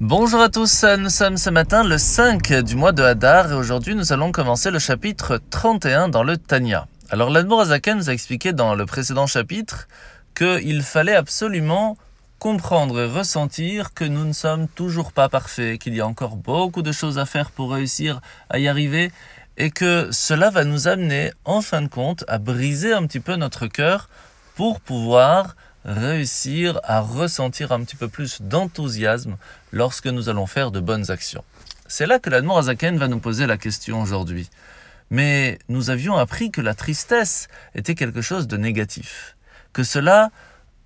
Bonjour à tous, nous sommes ce matin le 5 du mois de Hadar et aujourd'hui nous allons commencer le chapitre 31 dans le Tanya. Alors l'Admor Azaken nous a expliqué dans le précédent chapitre qu'il fallait absolument comprendre et ressentir que nous ne sommes toujours pas parfaits, qu'il y a encore beaucoup de choses à faire pour réussir à y arriver et que cela va nous amener en fin de compte à briser un petit peu notre cœur pour pouvoir réussir à ressentir un petit peu plus d'enthousiasme lorsque nous allons faire de bonnes actions. C'est là que l'Admor Azaken va nous poser la question aujourd'hui. Mais nous avions appris que la tristesse était quelque chose de négatif, que cela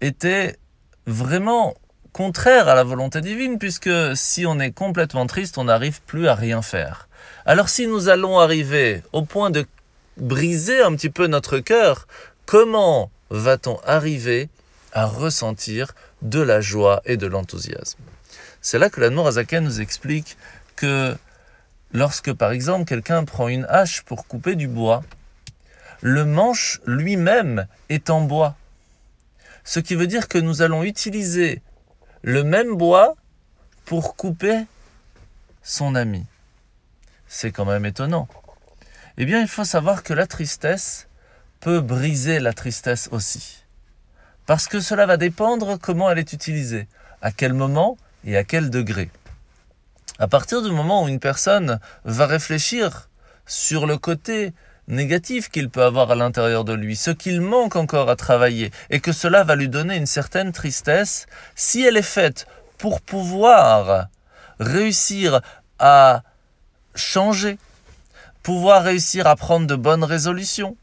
était vraiment contraire à la volonté divine, puisque si on est complètement triste, on n'arrive plus à rien faire. Alors si nous allons arriver au point de briser un petit peu notre cœur, comment va-t-on arriver à ressentir de la joie et de l'enthousiasme. C'est là que la Azaken nous explique que lorsque par exemple quelqu'un prend une hache pour couper du bois, le manche lui-même est en bois. Ce qui veut dire que nous allons utiliser le même bois pour couper son ami. C'est quand même étonnant. Eh bien, il faut savoir que la tristesse peut briser la tristesse aussi. Parce que cela va dépendre comment elle est utilisée, à quel moment et à quel degré. À partir du moment où une personne va réfléchir sur le côté négatif qu'il peut avoir à l'intérieur de lui, ce qu'il manque encore à travailler, et que cela va lui donner une certaine tristesse, si elle est faite pour pouvoir réussir à changer, pouvoir réussir à prendre de bonnes résolutions,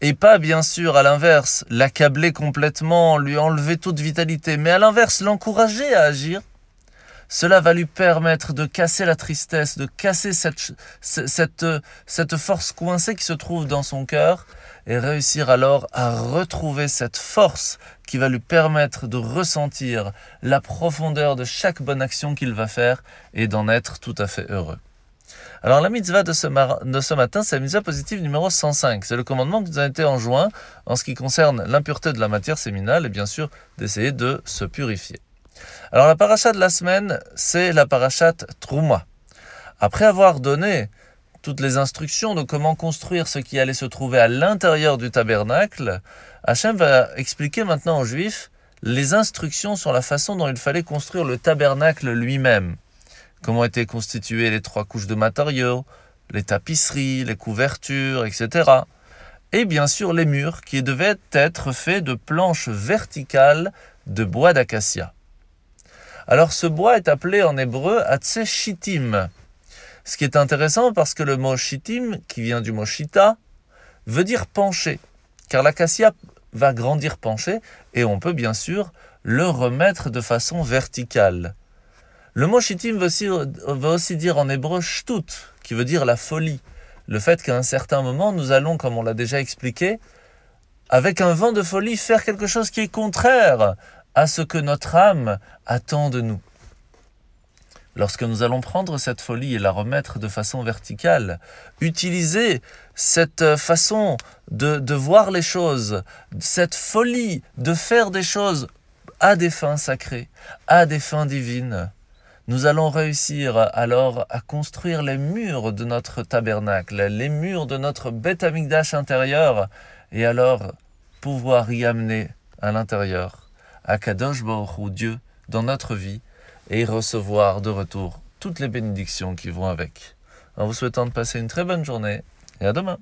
et pas bien sûr à l'inverse l'accabler complètement, lui enlever toute vitalité, mais à l'inverse l'encourager à agir, cela va lui permettre de casser la tristesse, de casser cette, cette, cette force coincée qui se trouve dans son cœur et réussir alors à retrouver cette force qui va lui permettre de ressentir la profondeur de chaque bonne action qu'il va faire et d'en être tout à fait heureux. Alors la mitzvah de ce, matin, c'est la mitzvah positive numéro 105. C'est le commandement qui nous a été enjoint en ce qui concerne l'impureté de la matière séminale et bien sûr d'essayer de se purifier. Alors la paracha de la semaine, c'est la parachat Trouma. Après avoir donné toutes les instructions de comment construire ce qui allait se trouver à l'intérieur du tabernacle, Hachem va expliquer maintenant aux Juifs les instructions sur la façon dont il fallait construire le tabernacle lui-même comment étaient constituées les trois couches de matériaux, les tapisseries, les couvertures, etc. Et bien sûr les murs qui devaient être faits de planches verticales de bois d'acacia. Alors ce bois est appelé en hébreu Atse Shittim. Ce qui est intéressant parce que le mot Shittim, qui vient du mot Shita, veut dire pencher, car l'acacia va grandir penché et on peut bien sûr le remettre de façon verticale. Le mot shittim veut aussi, dire en hébreu shtut, qui veut dire la folie. Le fait qu'à un certain moment, nous allons, comme on l'a déjà expliqué, avec un vent de folie, faire quelque chose qui est contraire à ce que notre âme attend de nous. Lorsque nous allons prendre cette folie et la remettre de façon verticale, utiliser cette façon de, de voir les choses, cette folie de faire des choses à des fins sacrées, à des fins divines, nous allons réussir alors à construire les murs de notre tabernacle, les murs de notre bête amigdash intérieur, et alors pouvoir y amener à l'intérieur Kadosh Baruch ou Dieu dans notre vie et recevoir de retour toutes les bénédictions qui vont avec. En vous souhaitant de passer une très bonne journée et à demain.